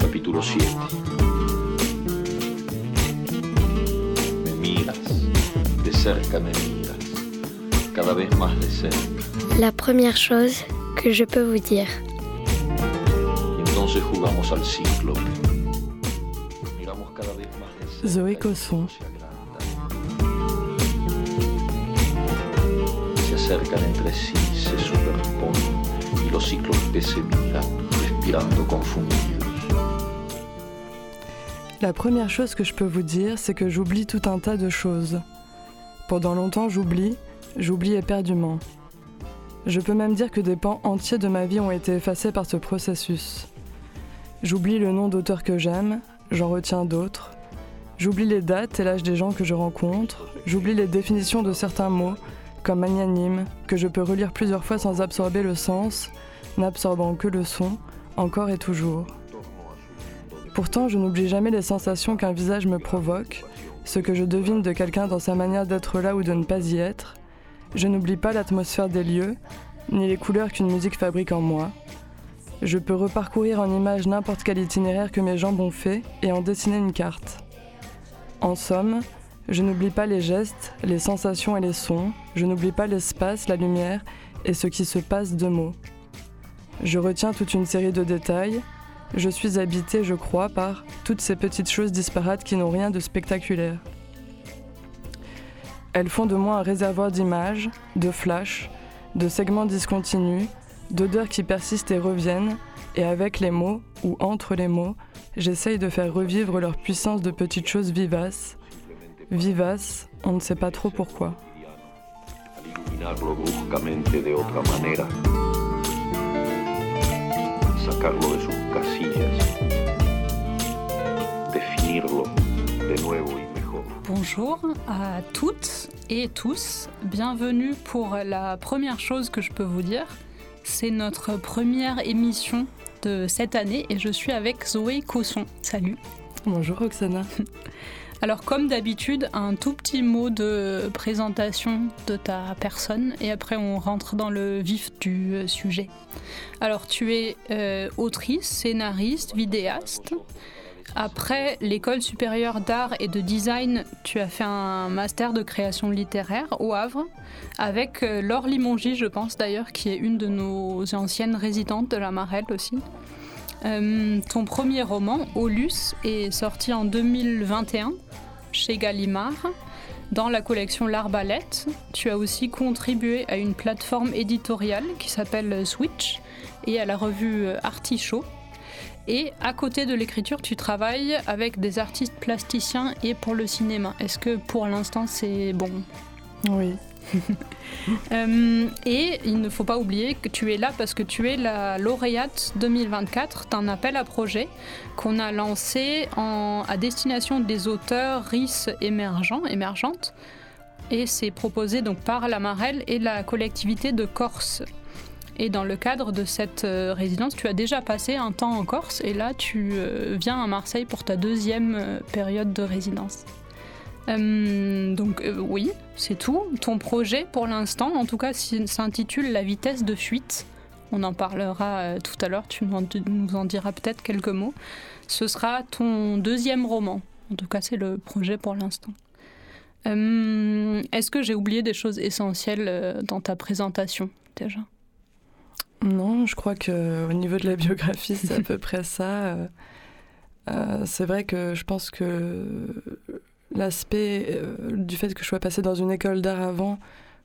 Capítulo 7. Me miras, de cerca me miras, cada vez más de cerca. La première chose que je peux vous dire. Y entonces jugamos al ciclo. Miramos cada vez más de cerca. Zoé Cosson. Se acercan entre sí, se superponen y los ciclos que se miran, La première chose que je peux vous dire, c'est que j'oublie tout un tas de choses. Pendant longtemps, j'oublie, j'oublie éperdument. Je peux même dire que des pans entiers de ma vie ont été effacés par ce processus. J'oublie le nom d'auteurs que j'aime, j'en retiens d'autres. J'oublie les dates et l'âge des gens que je rencontre. J'oublie les définitions de certains mots, comme magnanime, que je peux relire plusieurs fois sans absorber le sens, n'absorbant que le son, encore et toujours. Pourtant, je n'oublie jamais les sensations qu'un visage me provoque, ce que je devine de quelqu'un dans sa manière d'être là ou de ne pas y être. Je n'oublie pas l'atmosphère des lieux, ni les couleurs qu'une musique fabrique en moi. Je peux reparcourir en images n'importe quel itinéraire que mes jambes ont fait et en dessiner une carte. En somme, je n'oublie pas les gestes, les sensations et les sons, je n'oublie pas l'espace, la lumière et ce qui se passe de mots. Je retiens toute une série de détails, je suis habité, je crois, par toutes ces petites choses disparates qui n'ont rien de spectaculaire. Elles font de moi un réservoir d'images, de flashs, de segments discontinus, d'odeurs qui persistent et reviennent, et avec les mots, ou entre les mots, j'essaye de faire revivre leur puissance de petites choses vivaces. Vivaces, on ne sait pas trop pourquoi. Sacarlo de sus casillas, definirlo de nuevo y mejor. Bonjour à toutes et tous, bienvenue pour la première chose que je peux vous dire. C'est notre première émission de cette année et je suis avec Zoé Cosson. Salut. Bonjour Roxana. Alors comme d'habitude, un tout petit mot de présentation de ta personne et après on rentre dans le vif du euh, sujet. Alors tu es euh, autrice, scénariste, vidéaste. Après l'école supérieure d'art et de design, tu as fait un master de création littéraire au Havre avec euh, Laure Limongi, je pense d'ailleurs, qui est une de nos anciennes résidentes de la Marelle aussi. Euh, ton premier roman, Olus, est sorti en 2021 chez Gallimard dans la collection L'Arbalète. Tu as aussi contribué à une plateforme éditoriale qui s'appelle Switch et à la revue Artichaut. Et à côté de l'écriture, tu travailles avec des artistes plasticiens et pour le cinéma. Est-ce que pour l'instant c'est bon? Oui. Euh, et il ne faut pas oublier que tu es là parce que tu es la lauréate 2024 d'un appel à projet qu'on a lancé à destination des auteurs RIS émergents, émergentes. Et c'est proposé donc par la Marelle et la collectivité de Corse. Et dans le cadre de cette euh, résidence, tu as déjà passé un temps en Corse et là tu euh, viens à Marseille pour ta deuxième période de résidence. Euh, donc euh, oui, c'est tout. Ton projet pour l'instant, en tout cas, s'intitule La vitesse de fuite. On en parlera euh, tout à l'heure, tu nous en, diras peut-être quelques mots. Ce sera ton deuxième roman. En tout cas, c'est le projet pour l'instant. Est-ce que j'ai oublié des choses essentielles dans ta présentation déjà? Non, je crois que au niveau de la biographie, c'est à peu près ça. C'est vrai que je pense que l'aspect euh, du fait que je sois passée dans une école d'art avant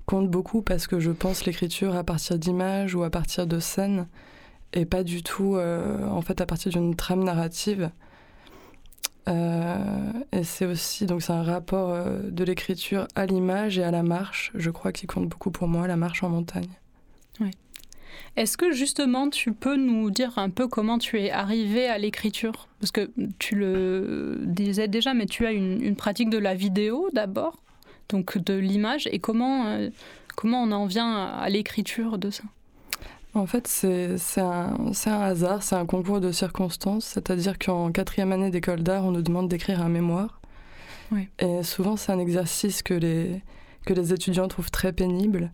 compte beaucoup parce que je pense l'écriture à partir d'images ou à partir de scènes et pas du tout euh, en fait à partir d'une trame narrative. Euh, et c'est aussi donc c'est un rapport de l'écriture à l'image et à la marche, je crois, qui compte beaucoup pour moi, la marche en montagne. Est-ce que justement tu peux nous dire un peu comment tu es arrivé à l'écriture? Parce que tu le disais déjà, mais tu as une, une pratique de la vidéo d'abord, donc de l'image, et comment, euh, comment on en vient à, l'écriture de ça? En fait, c'est un, un hasard, c'est un concours de circonstances, c'est-à-dire qu'en quatrième année d'école d'art, on nous demande d'écrire un mémoire. Oui. Et souvent, c'est un exercice que les, que les étudiants trouvent très pénible.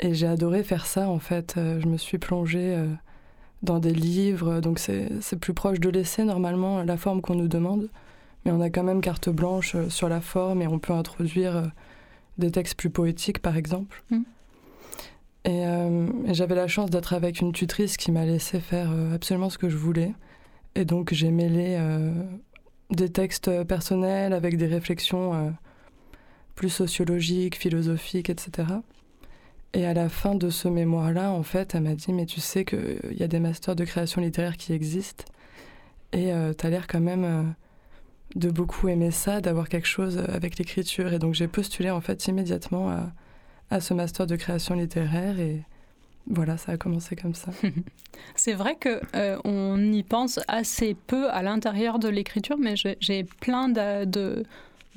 Et j'ai adoré faire ça, en fait. Euh, Je me suis plongée euh, dans des livres. Donc c'est plus proche de l'essai normalement, la forme qu'on nous demande. Mais on a quand même carte blanche sur la forme et on peut introduire des textes plus poétiques par exemple. Mm. Et, et j'avais la chance d'être avec une tutrice qui m'a laissé faire absolument ce que je voulais. Et donc j'ai mêlé des textes personnels avec des réflexions plus sociologiques, philosophiques, etc. Et à la fin de ce mémoire-là, en fait, elle m'a dit Mais tu sais qu'il y a des masters de création littéraire qui existent. Et euh, tu as l'air quand même euh, de beaucoup aimer ça, d'avoir quelque chose avec l'écriture. Et donc j'ai postulé en fait immédiatement à, à, ce master de création littéraire. Et voilà, ça a commencé comme ça. C'est vrai que euh, on y pense assez peu à l'intérieur de l'écriture, mais j'ai plein de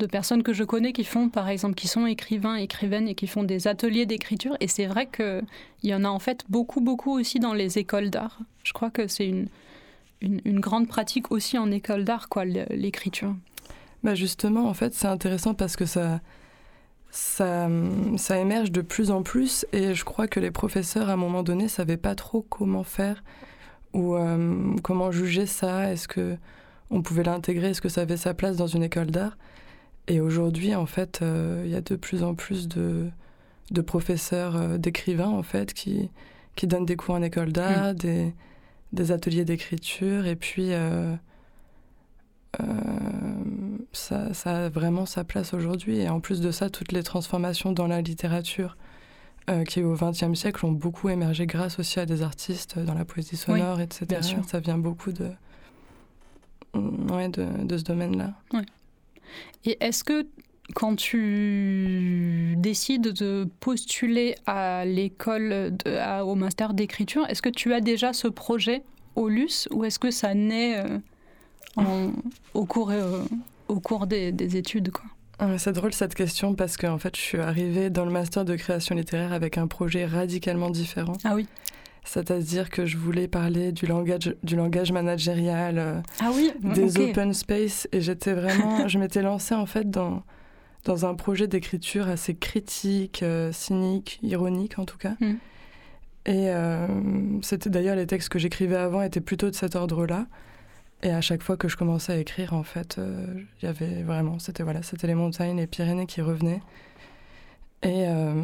personnes que je connais qui font, par exemple, qui sont écrivains, écrivaines et qui font des ateliers d'écriture. Et c'est vrai qu'il y en a en fait beaucoup, beaucoup aussi dans les écoles d'art. Je crois que c'est une, une, grande pratique aussi en école d'art, quoi, l'écriture. Bah justement, en fait, c'est intéressant parce que ça, ça, émerge de plus en plus et je crois que les professeurs, à un moment donné, savaient pas trop comment faire ou euh, comment juger ça. Est-ce que on pouvait l'intégrer? Est-ce que ça avait sa place dans une école d'art? Et aujourd'hui, en fait, euh, il y a de plus en plus de, de professeurs, euh, d'écrivains, en fait, qui, qui donnent des cours en école d'art, mm. des, des, ateliers d'écriture. Et puis, euh, ça, ça, a vraiment sa place aujourd'hui. Et en plus de ça, toutes les transformations dans la littérature qui, au XXe siècle, ont beaucoup émergé grâce aussi à des artistes dans la poésie sonore, etc. Ça vient beaucoup de, ouais, de, de ce domaine-là. Ouais. Et est-ce que quand tu décides de postuler à l'école, au master d'écriture, est-ce que tu as déjà ce projet au LUS ou est-ce que ça naît euh, au cours, euh, au cours des, études quoi? Ah, c'est drôle cette question parce que en fait, je suis arrivée dans le master de création littéraire avec un projet radicalement différent. Ah oui. C'est-à-dire que je voulais parler du langage, du langage managérial, euh, ah oui, des open space, et j'étais vraiment, je m'étais lancée en fait dans dans un projet d'écriture assez critique, euh, cynique, ironique en tout cas. Hmm. Et euh, c'était d'ailleurs les textes que j'écrivais avant étaient plutôt de cet ordre-là. Et à chaque fois que je commençais à écrire, en fait, il y avait vraiment, c'était voilà, c'était les montagnes, les Pyrénées qui revenaient. Euh,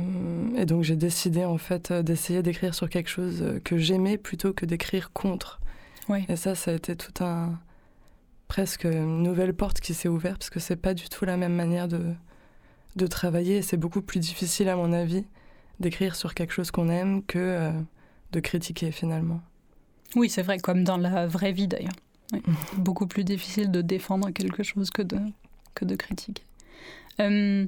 et, donc j'ai décidé en fait d'essayer d'écrire sur quelque chose que j'aimais plutôt que d'écrire contre. Et ça, ça a été tout un presque une nouvelle porte qui s'est ouverte parce que c'est pas du tout la même manière de de travailler. C'est beaucoup plus difficile à mon avis d'écrire sur quelque chose qu'on aime que euh, de critiquer finalement. Oui, c'est vrai, comme dans la vraie vie d'ailleurs. beaucoup plus difficile de défendre quelque chose que de que de critiquer. Euh,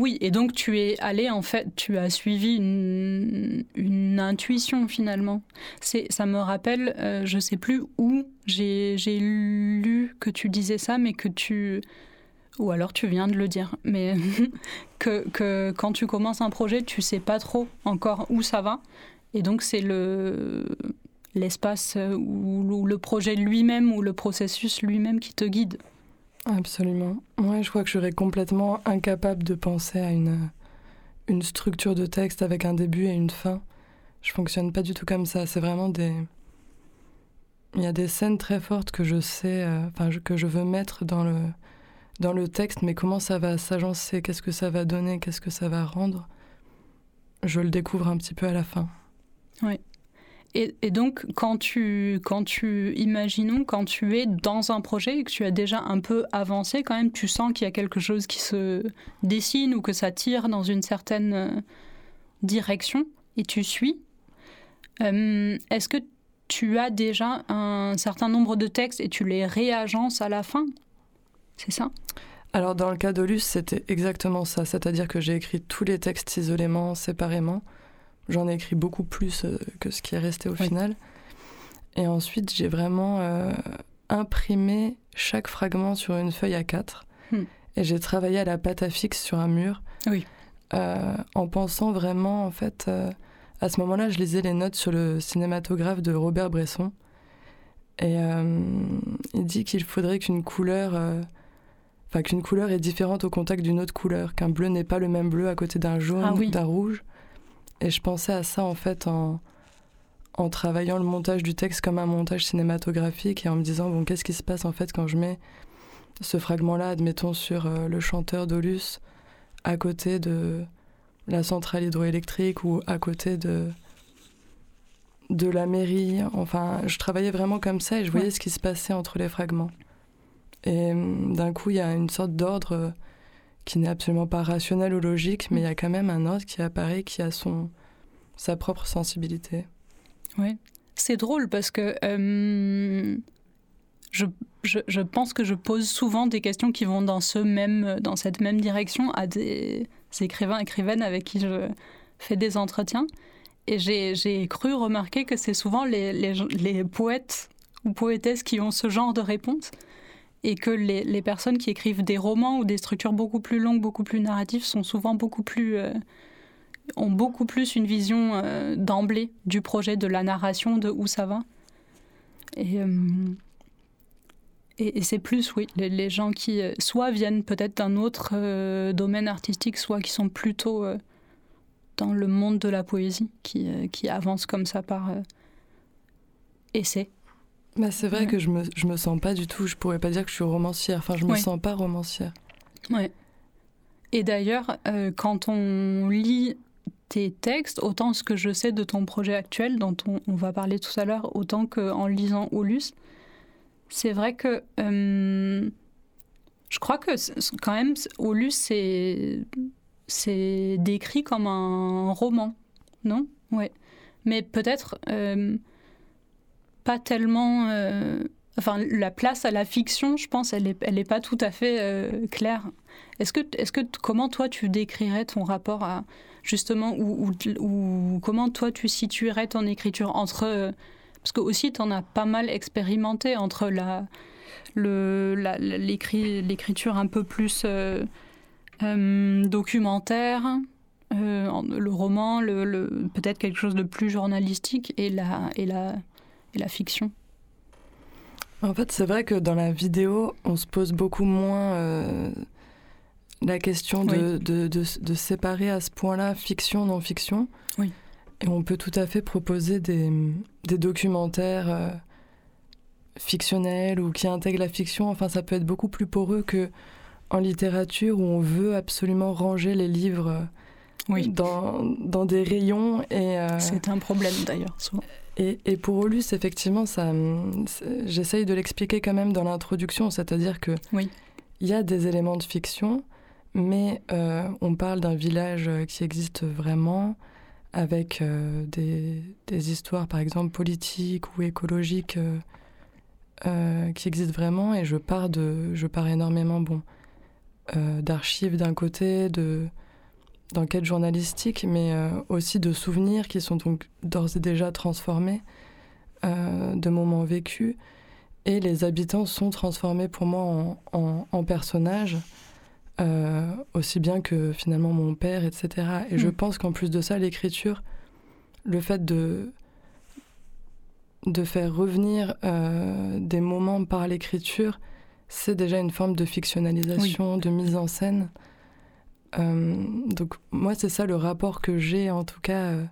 oui, et donc tu es allé, en fait, tu as suivi une, intuition finalement. C'est, ça me rappelle, euh, je sais plus où j'ai, lu que tu disais ça, mais que tu. Ou alors tu viens de le dire, mais que, que, quand tu commences un projet, tu sais pas trop encore où ça va. Et donc c'est le, l'espace ou le projet lui-même ou le processus lui-même qui te guide. Absolument. Moi, je crois que je serais complètement incapable de penser à une, une structure de texte avec un début et une fin. Je fonctionne pas du tout comme ça. C'est vraiment des. Il y a des scènes très fortes que je sais, euh, enfin, que je veux mettre dans le, dans le texte, mais comment ça va s'agencer, qu'est-ce que ça va donner, qu'est-ce que ça va rendre, je le découvre un petit peu à la fin. Oui. Et, donc, quand tu, quand tu, imaginons, quand tu es dans un projet et que tu as déjà un peu avancé, quand même, tu sens qu'il y a quelque chose qui se dessine ou que ça tire dans une certaine euh, direction et tu suis. Euh, est-ce que tu as déjà un certain nombre de textes et tu les réagences à la fin? C'est ça? Alors, dans le cas d'Olus, c'était exactement ça. C'est-à-dire que j'ai écrit tous les textes isolément, séparément. J'en ai écrit beaucoup plus euh, que ce qui est resté au final. Et ensuite, j'ai vraiment euh, imprimé chaque fragment sur une feuille à 4 hmm. Et j'ai travaillé à la pâte à fixe sur un mur. Oui. Euh, en pensant vraiment, en fait, à ce moment-là, je lisais les notes sur le cinématographe de Robert Bresson. Et il dit qu'il faudrait qu'une couleur enfin qu'une couleur est différente au contact d'une autre couleur, qu'un bleu n'est pas le même bleu à côté d'un jaune, ou ah d'un rouge. Et je pensais à ça en fait en, en travaillant le montage du texte comme un montage cinématographique et en me disant bon qu'est-ce qui se passe en fait quand je mets ce fragment-là, admettons sur euh, le chanteur d'Olus à côté de la centrale hydroélectrique ou à côté de de la mairie? Enfin, je travaillais vraiment comme ça et je voyais ce qui se passait entre les fragments. Et hum, d'un coup, il y a une sorte d'ordre euh, qui n'est absolument pas rationnel ou logique, mais il y a quand même un ordre qui apparaît, qui a son sa propre sensibilité. Oui, c'est drôle parce que euh, je, je, je, pense que je pose souvent des questions qui vont dans, ce même, dans cette même direction à des écrivains, écrivaines avec qui je fais des entretiens. Et j'ai cru remarquer que c'est souvent les, les, les, poètes ou poétesses qui ont ce genre de réponse et que les, personnes qui écrivent des romans ou des structures beaucoup plus longues, beaucoup plus narratives sont souvent beaucoup plus... Euh, ont beaucoup plus une vision euh, d'emblée du projet, de la narration, de où ça va. Et, euh, c'est plus, oui, les, gens qui soit viennent peut-être d'un autre domaine artistique, soit qui sont plutôt dans le monde de la poésie, qui, qui avance comme ça par essai. Bah, c'est vrai que je me, je me sens pas du tout, je pourrais pas dire que je suis romancière, enfin je me sens pas romancière. Ouais. Et d'ailleurs, euh, quand on lit tes textes, autant ce que je sais de ton projet actuel, dont on, on va parler tout à l'heure, autant qu'en lisant Aulus, c'est vrai que euh, je crois que quand même, Aulus, c'est, c'est décrit comme un roman, non? Ouais. Mais peut-être. Euh, pas tellement. Euh, enfin, la place à la fiction, je pense, elle n'est elle est pas tout à fait euh, claire. Est-ce que, est que, comment toi tu décrirais ton rapport à justement, ou, ou, comment toi tu situerais ton écriture entre. Euh, parce que aussi, tu en as pas mal expérimenté entre la, l'écriture un peu plus documentaire, le roman, le, peut-être quelque chose de plus journalistique et la, et la, et la fiction En fait, c'est vrai que dans la vidéo, on se pose beaucoup moins euh, la question de, de, de, séparer à ce point-là fiction, non-fiction. Oui. Et on peut tout à fait proposer des, des documentaires euh, fictionnels ou qui intègrent la fiction. Enfin, ça peut être beaucoup plus poreux que en littérature où on veut absolument ranger les livres oui. dans, dans des rayons. et euh, C'est un problème d'ailleurs, souvent. Et, pour Olus, effectivement, ça, j'essaye de l'expliquer quand même dans l'introduction, c'est-à-dire que oui. il y a des éléments de fiction, mais euh, on parle d'un village euh, qui existe vraiment, avec euh, des, des, histoires, par exemple, politiques ou écologiques qui existent vraiment, et je pars, de, je pars énormément bon, d'archives d'un côté, de d'enquête journalistique, mais euh, aussi de souvenirs qui sont donc d'ores et déjà transformés, euh, de moments vécus. Et les habitants sont transformés pour moi en, en, personnages, euh, aussi bien que finalement mon père, etc. Et je hmm. pense qu'en plus de ça, l'écriture, le fait de, de faire revenir des moments par l'écriture, c'est déjà une forme de fictionnalisation, de mise en scène. Euh, donc moi, c'est ça le rapport que j'ai. En tout cas, euh,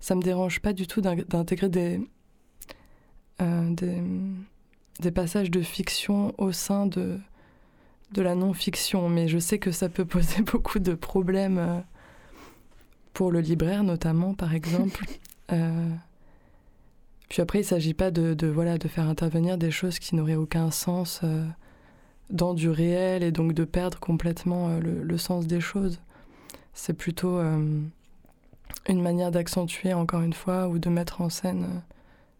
ça me dérange pas du tout d'intégrer des, euh, des, des, passages de fiction au sein de, de la non-fiction. Mais je sais que ça peut poser beaucoup de problèmes pour le libraire, notamment, par exemple. puis après, il ne s'agit pas de, de, voilà, de faire intervenir des choses qui n'auraient aucun sens dans du réel et donc de perdre complètement euh, le, sens des choses. C'est plutôt euh, une manière d'accentuer encore une fois ou de mettre en scène euh,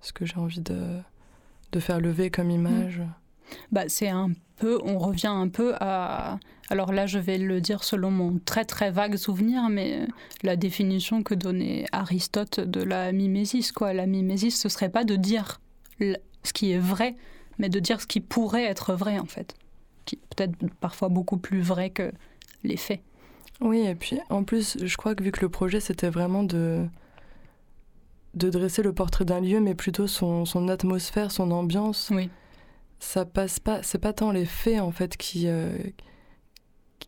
ce que j'ai envie de, de, faire lever comme image. Bah, c'est un peu, on revient un peu à. Alors là, je vais le dire selon mon très très vague souvenir, mais la définition que donnait Aristote de la mimésis, quoi. La mimésis, ce serait pas de dire ce qui est vrai, mais de dire ce qui pourrait être vrai, en fait qui peut-être parfois beaucoup plus vrai que les faits. Oui, et puis en plus, je crois que vu que le projet c'était vraiment de de dresser le portrait d'un lieu, mais plutôt son, son, atmosphère, son ambiance. Oui. Ça passe pas, c'est pas tant les faits en fait qui euh,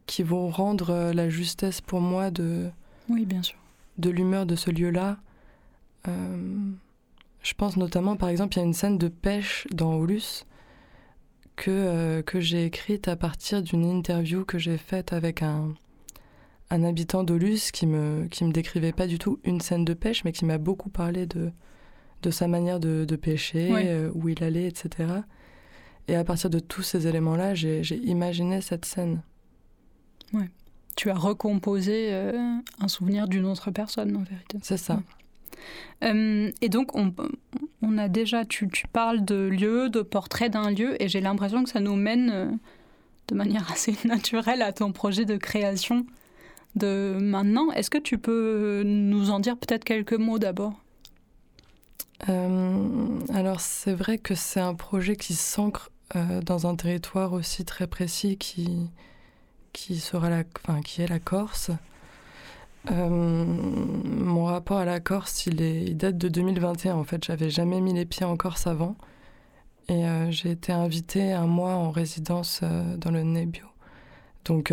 qui vont rendre euh, la justesse pour moi de. Oui, bien sûr. De l'humeur de ce lieu-là. Euh, Je pense notamment, par exemple, il y a une scène de pêche dans Aulus que, euh, que j'ai écrite à partir d'une interview que j'ai faite avec un, un habitant d'Aulus qui me, qui me décrivait pas du tout une scène de pêche, mais qui m'a beaucoup parlé de, de sa manière de, de pêcher, Oui. euh, où il allait, etc. Et à partir de tous ces éléments-là, j'ai imaginé cette scène. Tu as recomposé euh, un souvenir d'une autre personne, en vérité. C'est ça. Euh, et donc, on, on a déjà, tu, tu parles de lieu, de portrait d'un lieu, et j'ai l'impression que ça nous mène euh, de manière assez naturelle à ton projet de création de maintenant. Est-ce que tu peux nous en dire peut-être quelques mots d'abord? Euh, alors c'est vrai que c'est un projet qui s'ancre dans un territoire aussi très précis qui, qui, sera la, enfin, qui est la Corse. Euh, mon rapport à la Corse, il, est, il date de 2021 en fait. J'avais jamais mis les pieds en Corse avant. Et euh, j'ai été invitée un mois en résidence euh, dans le Nebbio, donc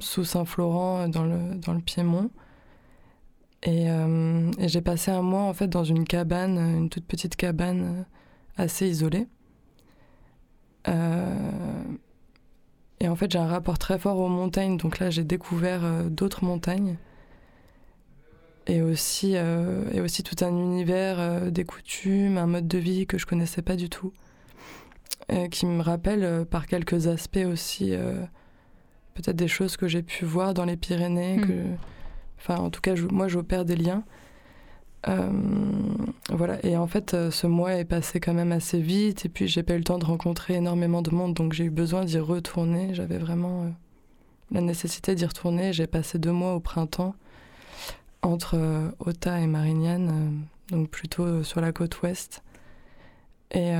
sous Saint-Florent, dans le, dans le Piémont. Et, j'ai passé un mois en fait dans une cabane, une toute petite cabane assez isolée. Et en fait, j'ai un rapport très fort aux montagnes, donc là, j'ai découvert d'autres montagnes. Et aussi, euh, et aussi tout un univers, euh, des coutumes, un mode de vie que je connaissais pas du tout. Et qui me rappelle euh, par quelques aspects aussi, peut-être des choses que j'ai pu voir dans les Pyrénées, que, enfin, en tout cas, je- moi, j'opère des liens. Voilà, et en fait, ce mois est passé quand même assez vite, et puis j'ai pas eu le temps de rencontrer énormément de monde, donc j'ai eu besoin d'y retourner. J'avais vraiment la nécessité d'y retourner. J'ai passé deux mois au printemps entre euh, Ota et Marignane, euh, donc plutôt euh, sur la côte ouest. Et,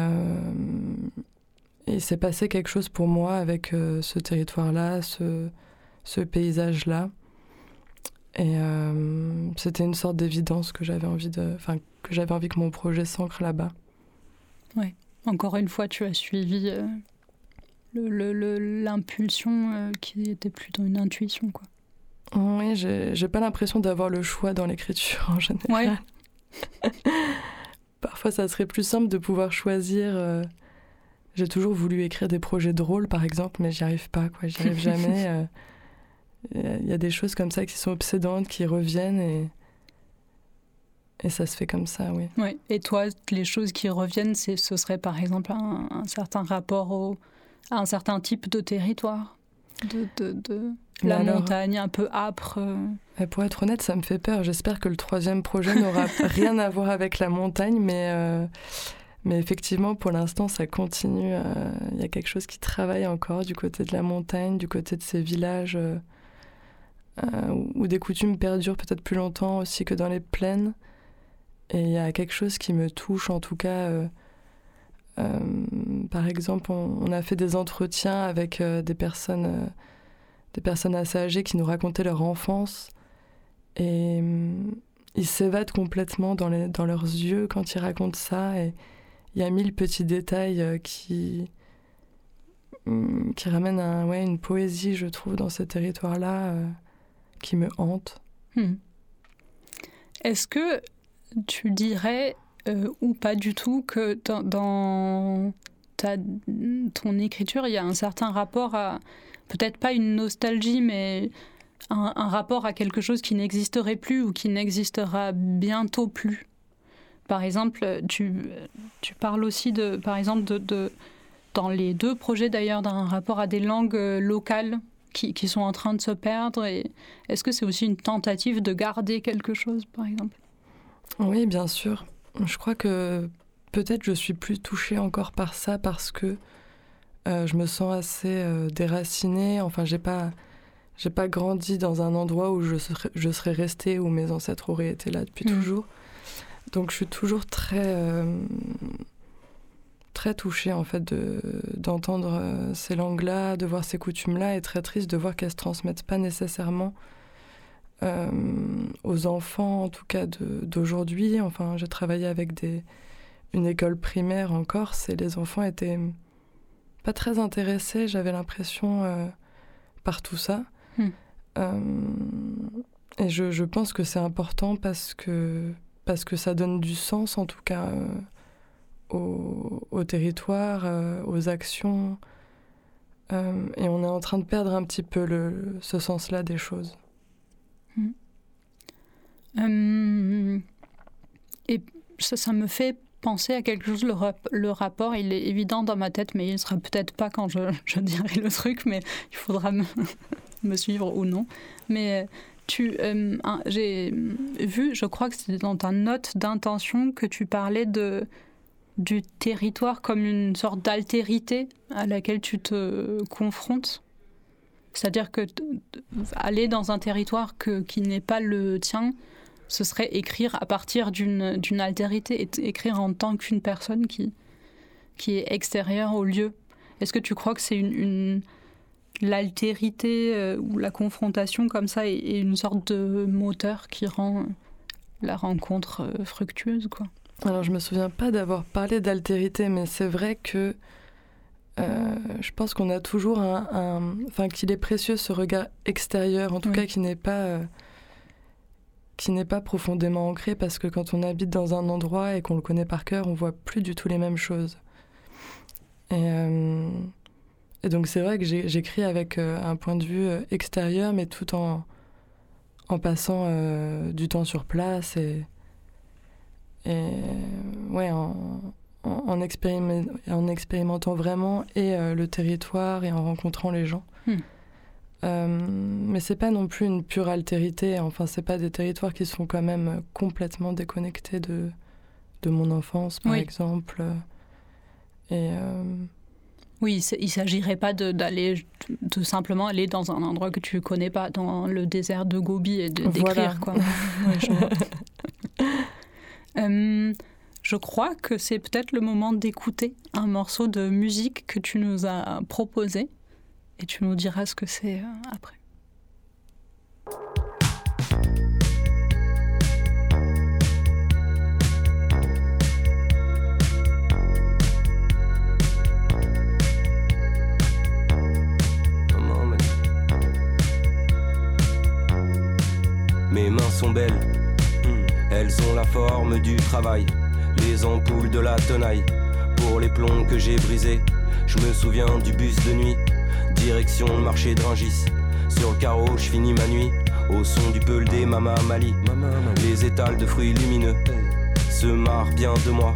il s'est passé quelque chose pour moi avec ce territoire-là, ce, paysage-là. Et c'était une sorte d'évidence que j'avais envie de, enfin que j'avais envie que mon projet s'ancre là-bas. Encore une fois, tu as suivi l'impulsion qui était plutôt une intuition, quoi. Oui, j'ai pas l'impression d'avoir le choix dans l'écriture en général. Ouais. Parfois, ça serait plus simple de pouvoir choisir. euh, J'ai toujours voulu écrire des projets drôles, par exemple, mais j'y arrive pas, quoi. J'y arrive jamais. euh, Il y a- il y a des choses comme ça qui sont obsédantes, qui reviennent et. Et ça se fait comme ça, oui. Ouais. Et toi, les choses qui reviennent, ce serait par exemple un, un certain rapport au, à un certain type de territoire, de, de, de la alors- montagne un peu âpre. euh. Et pour être honnête, ça me fait peur. J'espère que le troisième projet n'aura rien à voir avec la montagne, mais, euh, mais effectivement, pour l'instant, ça continue. euh, Il y a quelque chose qui travaille encore du côté de la montagne, du côté de ces villages euh, où- des coutumes perdurent peut-être plus longtemps aussi que dans les plaines. Et il y a quelque chose qui me touche, en tout cas. euh, par exemple, on, on a fait des entretiens avec des personnes, des personnes assez âgées qui nous racontaient leur enfance. Et hum, ils s'évadent complètement dans, les, dans leurs yeux quand ils racontent ça. Et il y a mille petits détails euh, qui, hum, qui ramènent un, ouais, une poésie, je trouve, dans ce territoire-là, euh, qui me hante. Hmm. Est-ce que tu dirais, euh, ou pas du tout, que dans, dans ta, ton écriture, il y a un certain rapport à, peut-être pas une nostalgie, mais un, rapport à quelque chose qui n'existerait plus ou qui n'existera bientôt plus Par exemple, tu, parles aussi, de, par exemple, de, dans les deux projets d'ailleurs, d'un rapport à des langues euh, locales qui, qui sont en train de se perdre. Est-ce que c'est aussi une tentative de garder quelque chose, par exemple? Oui, bien sûr. Je crois que peut-être je suis plus touchée encore par ça parce que euh, je me sens assez euh, déracinée. Enfin, j'ai pas, j'ai pas grandi dans un endroit où je serais, je serais restée, où mes ancêtres auraient été là depuis Mm. toujours. Donc, je suis toujours très, euh, très touchée en fait de d'entendre ces langues-là, de voir ces coutumes-là, et très triste de voir qu'elles se transmettent pas nécessairement aux enfants, en tout cas de- d'aujourd'hui. Enfin, j'ai travaillé avec des, une école primaire en Corse et les enfants étaient pas très intéressés, j'avais l'impression, euh, par tout ça. Hmm. Euh, et je, je pense que c'est important parce que, parce que ça donne du sens en tout cas au, territoire, aux actions. et on est en train de perdre un petit peu le, ce sens-là des choses. Hum. et ça, ça me fait penser à quelque chose. Le, le, rapport, il est évident dans ma tête, mais il ne sera peut-être pas quand je, dirai le truc, mais il faudra me, me suivre ou non. Mais euh, tu, euh, j'ai vu, je crois que c'était dans ta note d'intention que tu parlais de du territoire comme une sorte d'altérité à laquelle tu te confrontes. C'est-à-dire que aller dans un territoire que, qui n'est pas le tien, ce serait écrire à partir d'une altérité, et écrire en tant qu'une personne qui, qui est extérieure au lieu. Est-ce que tu crois que c'est une, l'altérité euh, ou la confrontation comme ça est, une sorte de moteur qui rend la rencontre euh, fructueuse quoi? Alors je me souviens pas d'avoir parlé d'altérité, mais c'est vrai que euh, je pense qu'on a toujours un, enfin qu'il est précieux ce regard extérieur, en tout cas qui n'est pas qui n'est pas profondément ancré parce que quand on habite dans un endroit et qu'on le connaît par cœur, on voit plus du tout les mêmes choses. Et, euh, donc c'est vrai que j'écris avec euh, un point de vue euh, extérieur, mais tout en, en passant du temps sur place et, ouais, en, en, expérimentant vraiment et le territoire et en rencontrant les gens. Hmm. Euh, mais c'est pas non plus une pure altérité. Enfin, c'est pas des territoires qui sont quand même complètement déconnectés de, de mon enfance, par exemple. Et euh, oui, il s'agirait pas d'aller de, simplement aller dans un endroit que tu connais pas, dans le désert de Gobi et d'écrire quoi. je, euh, je crois que c'est peut-être le moment d'écouter un morceau de musique que tu nous as proposé et tu nous diras ce que c'est euh, après. Mes mains sont belles, elles ont la forme du travail, les ampoules de la tenaille, pour les plombs que j'ai brisés. Je me souviens du bus de nuit Direction le marché de Rungis. Sur le carreau, je finis ma nuit. Au son du peul des Mama Mali. Les étals de fruits lumineux se marrent bien de moi.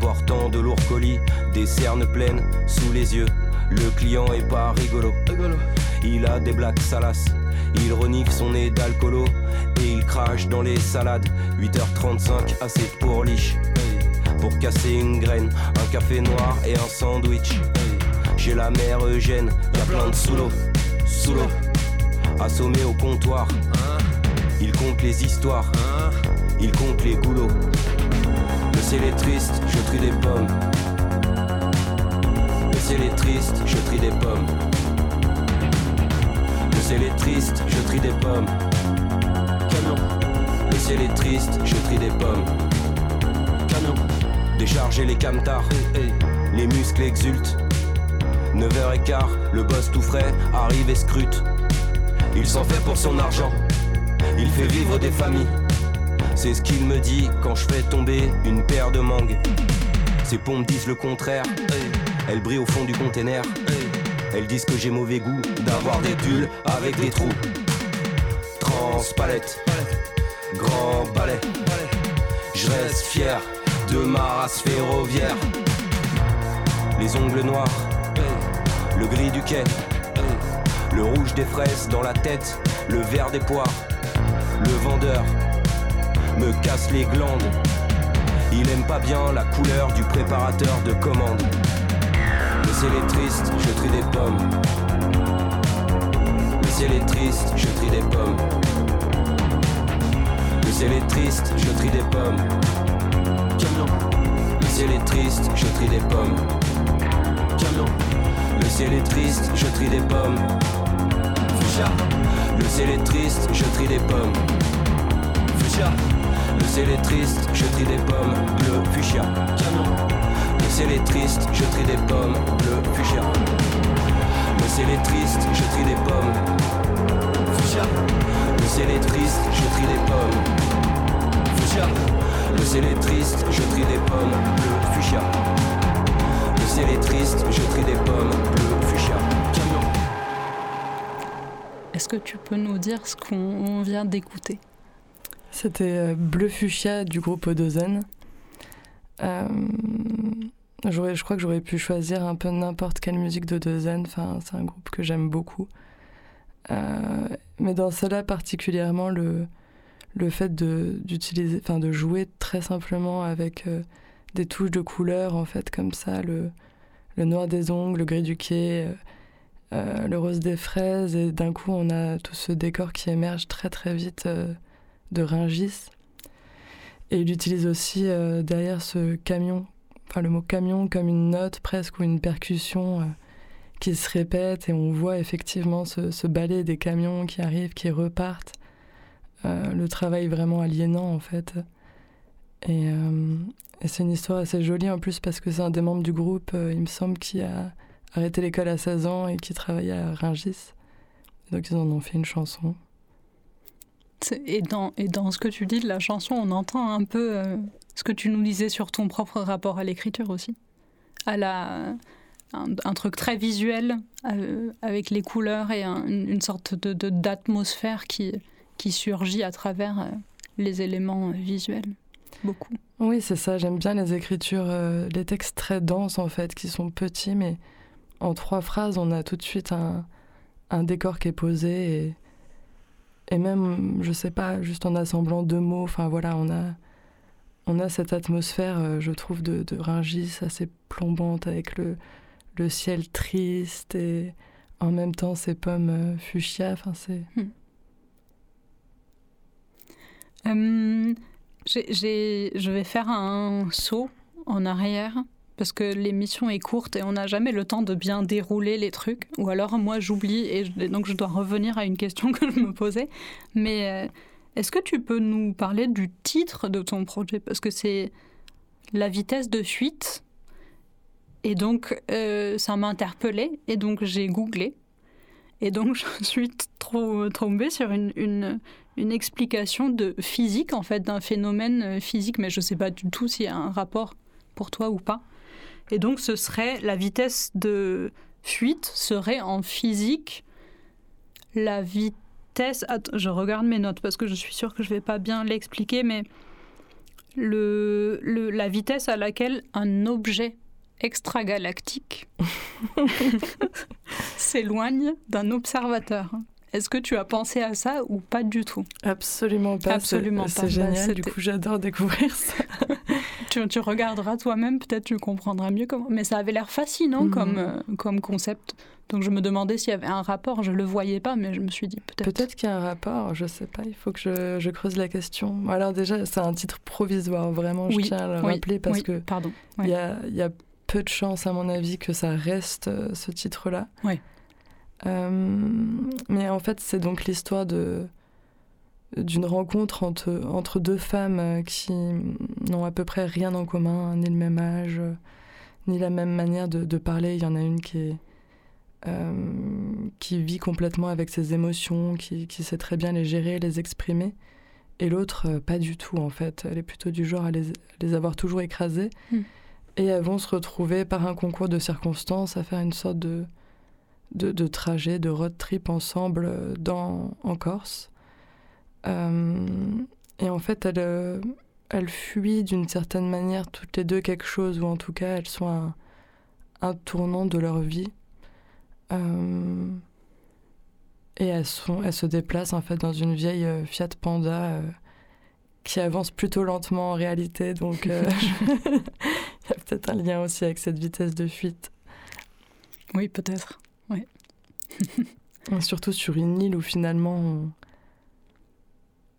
Portant de lourds colis, des cernes pleines sous les yeux. Le client est pas rigolo. Il a des blagues salaces. Il renifle son nez d'alcoolo et il crache dans les salades. 8h35, assez pour liche. Pour casser une graine, un café noir et un sandwich. J'ai la mère Eugène, y'a plein de sous l'eau, sous l'eau, assommé au comptoir. Il compte les histoires, il compte les goulots. Le ciel est triste, je trie des pommes. Le ciel est triste, je trie des pommes. Le ciel est triste, je trie des pommes. Camion. Le ciel est triste, je trie des pommes. Camion. Décharger les camtars, les muscles exultent. 9h15, le boss tout frais arrive et scrute. Il s'en fait pour son argent, il fait vivre des familles. C'est ce qu'il me dit quand je fais tomber une paire de mangues. Ses pompes disent le contraire, elles brillent au fond du container. Elles disent que j'ai mauvais goût d'avoir des pulls avec des trous. Transpalette, grand balai. Je reste fier de ma race ferroviaire. Les ongles noirs le gris du quai, le rouge des fraises dans la tête, le vert des poires. Le vendeur me casse les glandes. Il aime pas bien la couleur du préparateur de commande. Le ciel est triste, je trie des pommes. Le ciel est triste, je trie des pommes. Le ciel est triste, je trie des pommes. Le ciel est triste, je trie des pommes. Le ciel est triste, je trie des pommes. Fuchsia. Le ciel est triste, je trie des pommes. Fuchsia. Le ciel est triste, je trie des pommes. Bleu, fuchsia. Canon. Le ciel est triste, je trie des pommes. Bleu, fuchsia. Le ciel est triste, je trie des pommes. Le ciel est triste, je trie des pommes. Fuchsia. ciel est triste, je trie des pommes bleu fuchsia. Ciel est triste, je trie des pommes bleu fuchsia. Camion. Est-ce que tu peux nous dire ce qu'on vient d'écouter? C'était euh, Bleu Fuchsia du groupe Odozen. Euh, j'aurais- je crois que j'aurais pu choisir un peu n'importe quelle musique d'Odozen. Enfin, c'est un groupe que j'aime beaucoup. Euh, mais dans celle-là particulièrement, le, le fait de, d'utiliser, enfin, de jouer très simplement avec euh, des touches de couleurs, en fait, comme ça, le, le noir des ongles, le gris du quai, euh, euh, le rose des fraises, et d'un coup, on a tout ce décor qui émerge très très vite euh, de Ringis. Et il utilise aussi derrière ce camion, enfin le mot camion comme une note presque ou une percussion qui se répète et on voit effectivement ce, balai des camions qui arrivent, qui repartent. Le travail vraiment aliénant en fait. Et, et c'est une histoire assez jolie en plus parce que c'est un des membres du groupe, euh, il me semble, qui a arrêté l'école à 16 ans et qui travaillait à Ringis. Donc ils en ont fait une chanson. Et dans, et dans ce que tu dis de la chanson, on entend un peu euh, ce que tu nous disais sur ton propre rapport à l'écriture aussi. À la, un, truc très visuel euh, avec les couleurs et un- une, sorte de, de- d'atmosphère qui, qui surgit à travers les éléments visuels. Beaucoup. Oui, c'est ça. J'aime bien les écritures, euh, les textes très denses en fait, qui sont petits, mais en trois phrases, on a tout de suite un, un décor qui est posé et, et même, je sais pas, juste en assemblant deux mots. Enfin voilà, on a on a cette atmosphère, euh, je trouve, de, de Rungis assez plombante avec le le ciel triste et en même temps ces pommes euh, fuchsia. Enfin c'est Euh, je vais faire un saut en arrière parce que l'émission est courte et on n'a jamais le temps de bien dérouler les trucs. Ou alors moi j'oublie et donc je dois revenir à une question que je me posais. Mais euh, est-ce que tu peux nous parler du titre de ton projet? Parce que c'est la vitesse de fuite. Et donc euh, ça m'a interpellée et donc j'ai googlé. Et donc je suis trop tombée sur une, une, une explication de physique, en fait, d'un phénomène euh, physique, mais je ne sais pas du tout s'il y a un rapport pour toi ou pas. Et donc, ce serait la vitesse de fuite serait en physique la vitesse. Attends, je regarde mes notes parce que je suis sûre que je vais pas bien l'expliquer, mais le- la vitesse à laquelle un objet extragalactique s'éloigne d'un observateur. Est-ce que tu as pensé à ça ou pas du tout? Absolument pas. Absolument pas. C'est Bah, génial. du c'était- coup, j'adore découvrir ça. tu, tu regarderas toi-même, peut-être tu comprendras mieux comment. Mais ça avait l'air fascinant Mhm. comme, euh, comme concept. Donc je me demandais s'il y avait un rapport. Je le voyais pas, mais je me suis dit peut-être. Peut-être qu'il y a un rapport, je sais pas, il faut que je, je creuse la question. Alors déjà, c'est un titre provisoire, vraiment, je Oui, tiens à le oui, rappeler parce oui, que Pardon. il ouais. y, a, il y a peu de chances, à mon avis, que ça reste euh, ce titre-là. Ouais. Euh, mais en fait, c'est donc l'histoire de d'une rencontre entre, entre deux femmes euh, qui n'ont à peu près rien en commun, ni le même âge, ni la même manière de, de parler. Il y en a une qui est euh, qui vit complètement avec ses émotions, qui, qui sait très bien les gérer, les exprimer, et l'autre pas du tout en fait. Elle est plutôt du genre à les, les avoir toujours écrasées, Mm. Et elles vont se retrouver par un concours de circonstances à faire une sorte de, de, trajet, de road trip ensemble euh, dans, en Corse. Euh, et en fait, elles, euh, elles fuient d'une certaine manière toutes les deux quelque chose, ou en tout cas, elles sont un, un tournant de leur vie. Et elles, sont, elles se déplacent en fait dans une vieille Fiat Panda qui avance plutôt lentement en réalité. Donc euh, il y a peut-être un lien aussi avec cette vitesse de fuite. Oui, peut-être. Et Surtout sur une île où finalement on,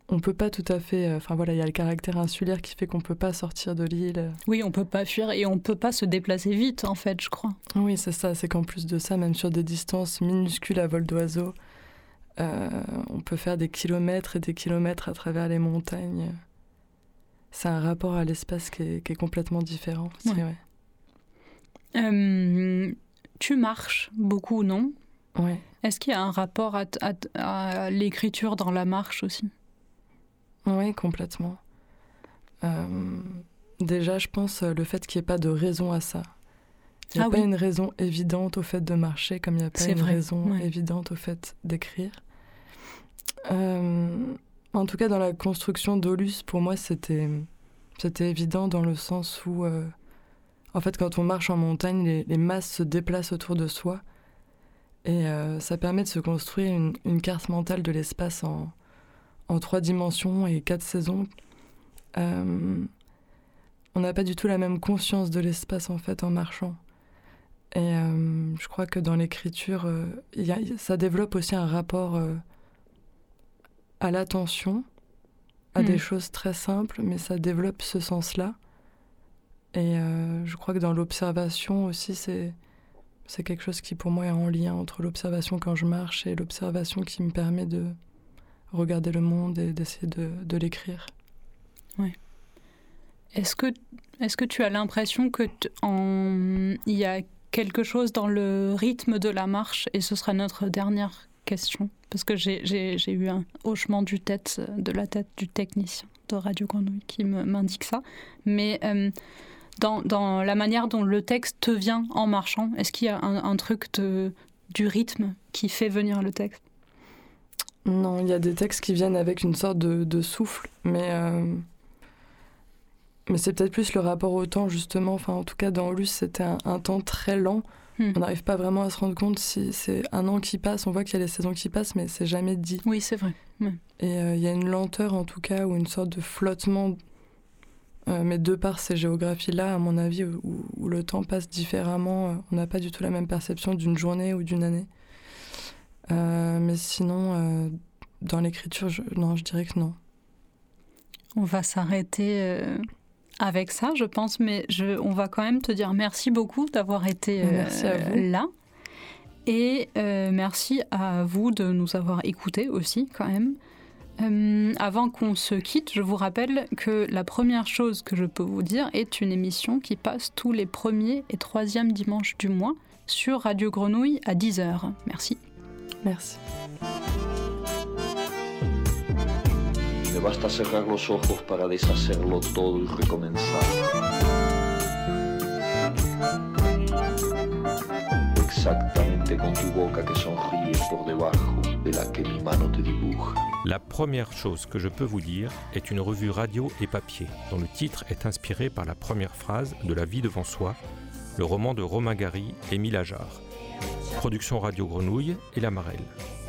on peut pas tout à fait. euh, Enfin voilà, il y a le caractère insulaire qui fait qu'on peut pas sortir de l'île. Oui, on peut pas fuir et on peut pas se déplacer vite, en fait, je crois. Oui, c'est ça. C'est qu'en plus de ça, même sur des distances minuscules à vol d'oiseau, euh, on peut faire des kilomètres et des kilomètres à travers les montagnes. C'est un rapport à l'espace qui est, qui est complètement différent. Ouais. Euh, tu marches beaucoup, non? Ouais. Est-ce qu'il y a un rapport à, l'écriture dans la marche aussi? Oui, complètement. déjà, je pense le fait qu'il n'y ait pas de raison à ça. Il n'y a Ah pas oui. une raison évidente au fait de marcher, comme il n'y a pas une vrai, raison ouais. évidente au fait d'écrire. Euh, en tout cas, dans la construction d'Olus, pour moi, c'était c'était évident dans le sens où, euh, en fait, quand on marche en montagne, les, les masses se déplacent autour de soi. Et euh, ça permet de se construire une, une carte mentale de l'espace en, en trois dimensions et quatre saisons. On n'a pas du tout la même conscience de l'espace en fait en marchant. Et euh, je crois que dans l'écriture, euh, ça développe aussi un rapport euh, à l'attention, à des choses très simples, mais ça développe ce sens-là. Et je crois que dans l'observation aussi, c'est c'est quelque chose qui pour moi est en lien entre l'observation quand je marche et l'observation qui me permet de regarder le monde et d'essayer de, de l'écrire. Est-ce que, est que tu as l'impression que t- en- il y a quelque chose dans le rythme de la marche Et ce sera notre dernière question, parce que j'ai- eu un hochement du tête, de la tête du technicien de Radio Grenouille qui m'indique ça. Mais euh, dans, la manière dont le texte te vient en marchant, est-ce qu'il y a un, truc du rythme qui fait venir le texte? Non, il y a des textes qui viennent avec une sorte de, de souffle, mais, euh, mais c'est peut-être plus le rapport au temps, justement. Enfin, en tout cas, dans Luce, c'était un, un temps très lent. Hmm. On n'arrive pas vraiment à se rendre compte si c'est un an qui passe. On voit qu'il y a les saisons qui passent, mais c'est jamais dit. Oui, c'est vrai. Et euh, il y a une lenteur, en tout cas, ou une sorte de flottement. Euh, mais de par ces géographies-là, à mon avis, où, où le temps passe différemment, euh, on n'a pas du tout la même perception d'une journée ou d'une année. Euh, mais sinon, dans l'écriture, je- non, je dirais que non. On va s'arrêter avec ça, je pense, mais je, on va quand même te dire merci beaucoup d'avoir été euh, Merci à vous. là. Et euh, merci à vous de nous avoir écoutés aussi, quand même. Euh, avant qu'on se quitte, je vous rappelle que la première chose que je peux vous dire est une émission qui passe tous les premiers et troisièmes dimanches du mois sur Radio Grenouille à 10h. Merci. Merci. La première chose que je peux vous dire est une revue radio et papier, dont le titre est inspiré par la première phrase de La vie devant soi, le roman de Romain Gary Émile Ajar. Production Radio Grenouille et La Marelle.